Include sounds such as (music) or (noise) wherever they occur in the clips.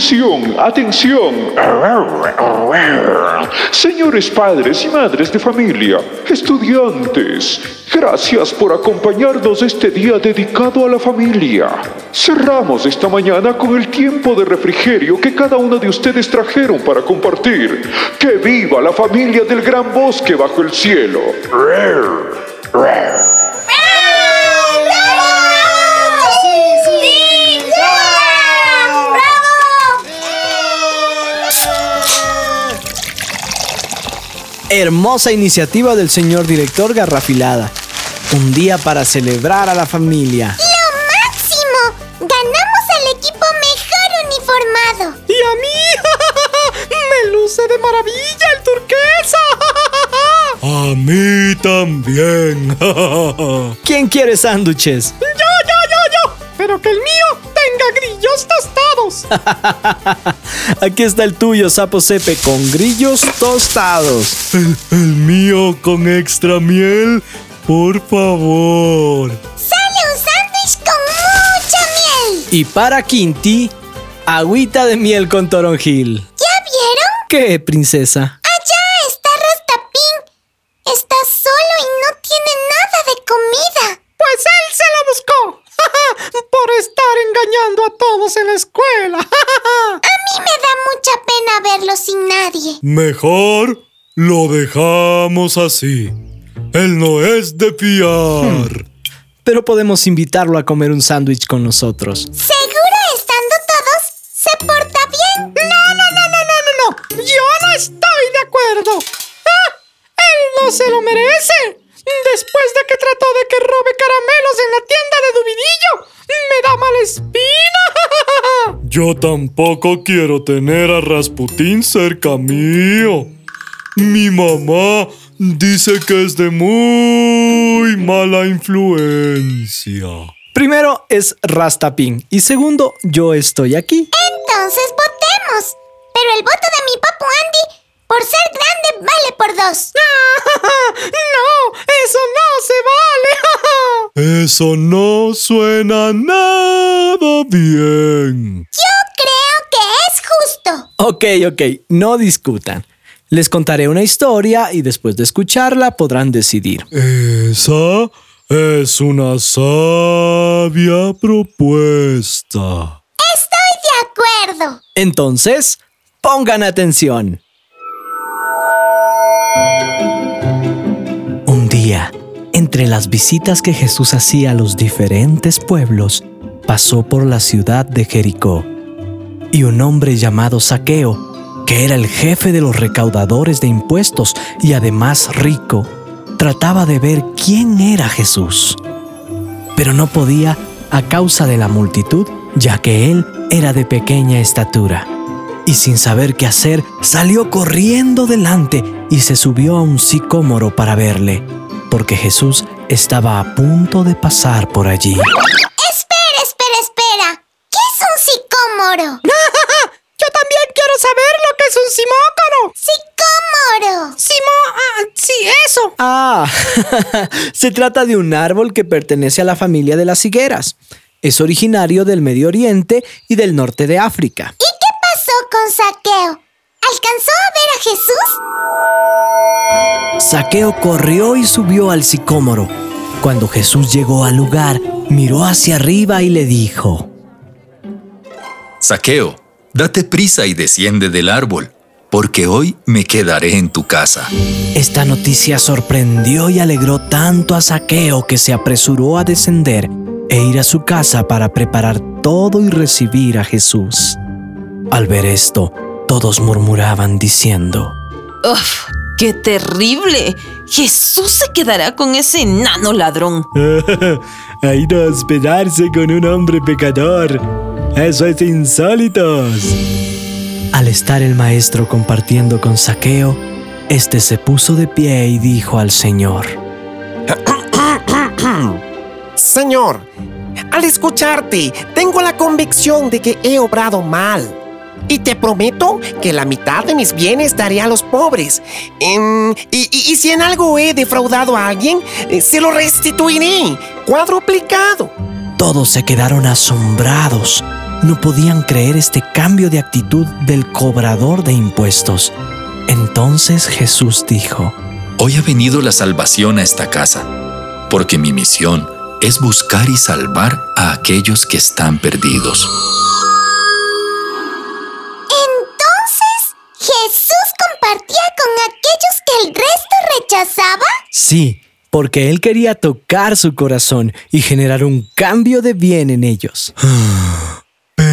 Atención, atención. Señores padres y madres de familia, estudiantes, gracias por acompañarnos este día dedicado a la familia. Cerramos esta mañana con el tiempo de refrigerio que cada uno de ustedes trajeron para compartir. ¡Que viva la familia del gran bosque bajo el cielo! Hermosa iniciativa del señor director Garrafilada. Un día para celebrar a la familia. ¡Lo máximo! ¡Ganamos al equipo mejor uniformado! ¡Y a mí! (laughs) ¡Me luce de maravilla el turquesa! (laughs) A mí también. (laughs) ¿Quién quiere sándwiches? ¡Yo, yo, yo, yo! Pero que el mío tenga grillos tostados. (laughs) Aquí está el tuyo, Sapo Sepe, con grillos tostados. El, el mío con extra miel, por favor. ¡Sale un sándwich con mucha miel! Y para Quinti, agüita de miel con toronjil. ¿Ya vieron? ¿Qué, princesa? Allá está Rastapín. Está solo y no tiene nada de comida. Pues él se lo buscó. Por estar engañando a todos en la escuela. A mí me da mucha pena verlo sin nadie. Mejor lo dejamos así. Él no es de fiar. Pero podemos invitarlo a comer un sándwich con nosotros. ¿Seguro estando todos se porta bien? No, no, no, no, no, no, no. Yo no estoy de acuerdo. ¡Ah! Él no se lo merece. Después de que trató de que robe caramelos en la tienda de Dubidillo, me da mala espina. (laughs) Yo tampoco quiero tener a Rasputín cerca mío. Mi mamá dice que es de muy mala influencia. Primero es Rastapín y segundo, yo estoy aquí. Entonces votemos. Pero el voto de mi papu Andy, por ser grande, vale por dos. (laughs) no, eso no se vale. (laughs) eso no suena nada bien. Yo creo que es justo. Ok, ok, no discutan. Les contaré una historia y después de escucharla podrán decidir. Esa es una sabia propuesta. Estoy de acuerdo. Entonces, pongan atención. Un día, entre las visitas que Jesús hacía a los diferentes pueblos, pasó por la ciudad de Jericó. Y un hombre llamado Saqueo, que era el jefe de los recaudadores de impuestos y además rico, trataba de ver quién era Jesús. Pero no podía a causa de la multitud, ya que él era de pequeña estatura. Y sin saber qué hacer, salió corriendo delante y se subió a un sicómoro para verle, porque Jesús estaba a punto de pasar por allí. Espera, espera, espera. ¿Qué es un sicómoro? Yo también quiero saber lo que es un simócoro. ¡Sicómoro! Simo... Ah, sí, eso. Ah, (laughs) se trata de un árbol que pertenece a la familia de las higueras. Es originario del Medio Oriente y del norte de África. ¿Y qué pasó con Saqueo? ¿Alcanzó a ver a Jesús? Saqueo corrió y subió al sicómoro. Cuando Jesús llegó al lugar, miró hacia arriba y le dijo, Saqueo, date prisa y desciende del árbol, porque hoy me quedaré en tu casa. Esta noticia sorprendió y alegró tanto a Saqueo que se apresuró a descender e ir a su casa para preparar todo y recibir a Jesús. Al ver esto, todos murmuraban diciendo, ¡Uf! ¡Qué terrible! Jesús se quedará con ese enano ladrón. ha ido a hospedarse con un hombre pecador. Eso es insólito. Al estar el maestro compartiendo con Saqueo, Este se puso de pie y dijo al Señor, Señor, al escucharte, tengo la convicción de que he obrado mal. Y te prometo que la mitad de mis bienes daré a los pobres. Em, y, y- y si en algo he defraudado a alguien, eh, se lo restituiré, cuadruplicado. Todos se quedaron asombrados. No podían creer este cambio de actitud del cobrador de impuestos. Entonces Jesús dijo, Hoy ha venido la salvación a esta casa, porque mi misión es buscar y salvar a aquellos que están perdidos. Entonces, ¿Jesús compartía con aquellos que el resto rechazaba? sí, porque él quería tocar su corazón y generar un cambio de bien en ellos.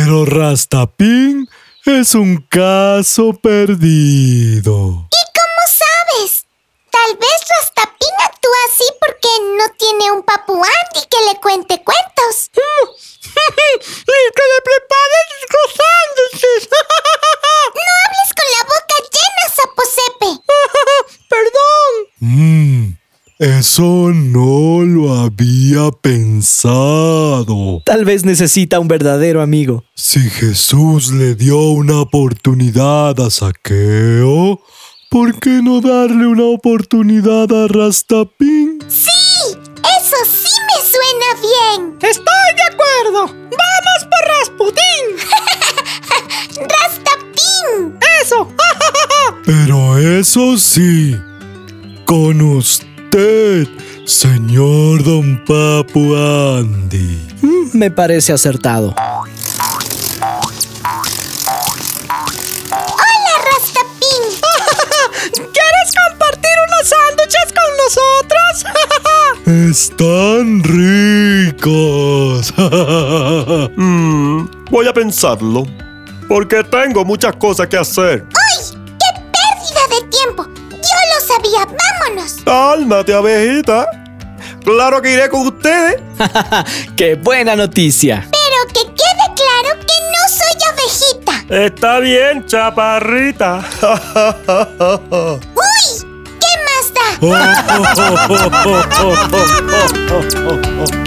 Pero Rastapín es un caso perdido. ¿Y cómo sabes? Tal vez Rastapín actúa así porque no tiene un papu Andy que le cuente cuentos. (laughs) ¡Y que le prepares los sándwiches! No hables con la boca llena, Saposepe. (laughs) ¡Perdón! Mmm, eso no lo había pensado. Tal vez necesita un verdadero amigo. Si Jesús le dio una oportunidad a Saqueo, ¿por qué no darle una oportunidad a Rastapín? Sí, eso sí me suena bien. ¡Estoy de acuerdo! ¡Vamos por Rasputín! (laughs) Rastapín. ¡Eso! (laughs) Pero eso sí, con usted, Papu Andy. Mm, me parece acertado. Hola, Rastapín. (laughs) ¿Quieres compartir unos sándwiches con nosotros? (laughs) Están ricos. (laughs) Mm, voy a pensarlo. Porque tengo muchas cosas que hacer. ¡Ay! ¡Qué pérdida de tiempo! Yo lo sabía. ¡Vámonos! Cálmate, abejita. Claro que iré con ustedes. (laughs) ¡Qué buena noticia! Pero que quede claro que no soy ovejita. Está bien, chaparrita. (laughs) ¡Uy! ¿Qué más da? (laughs)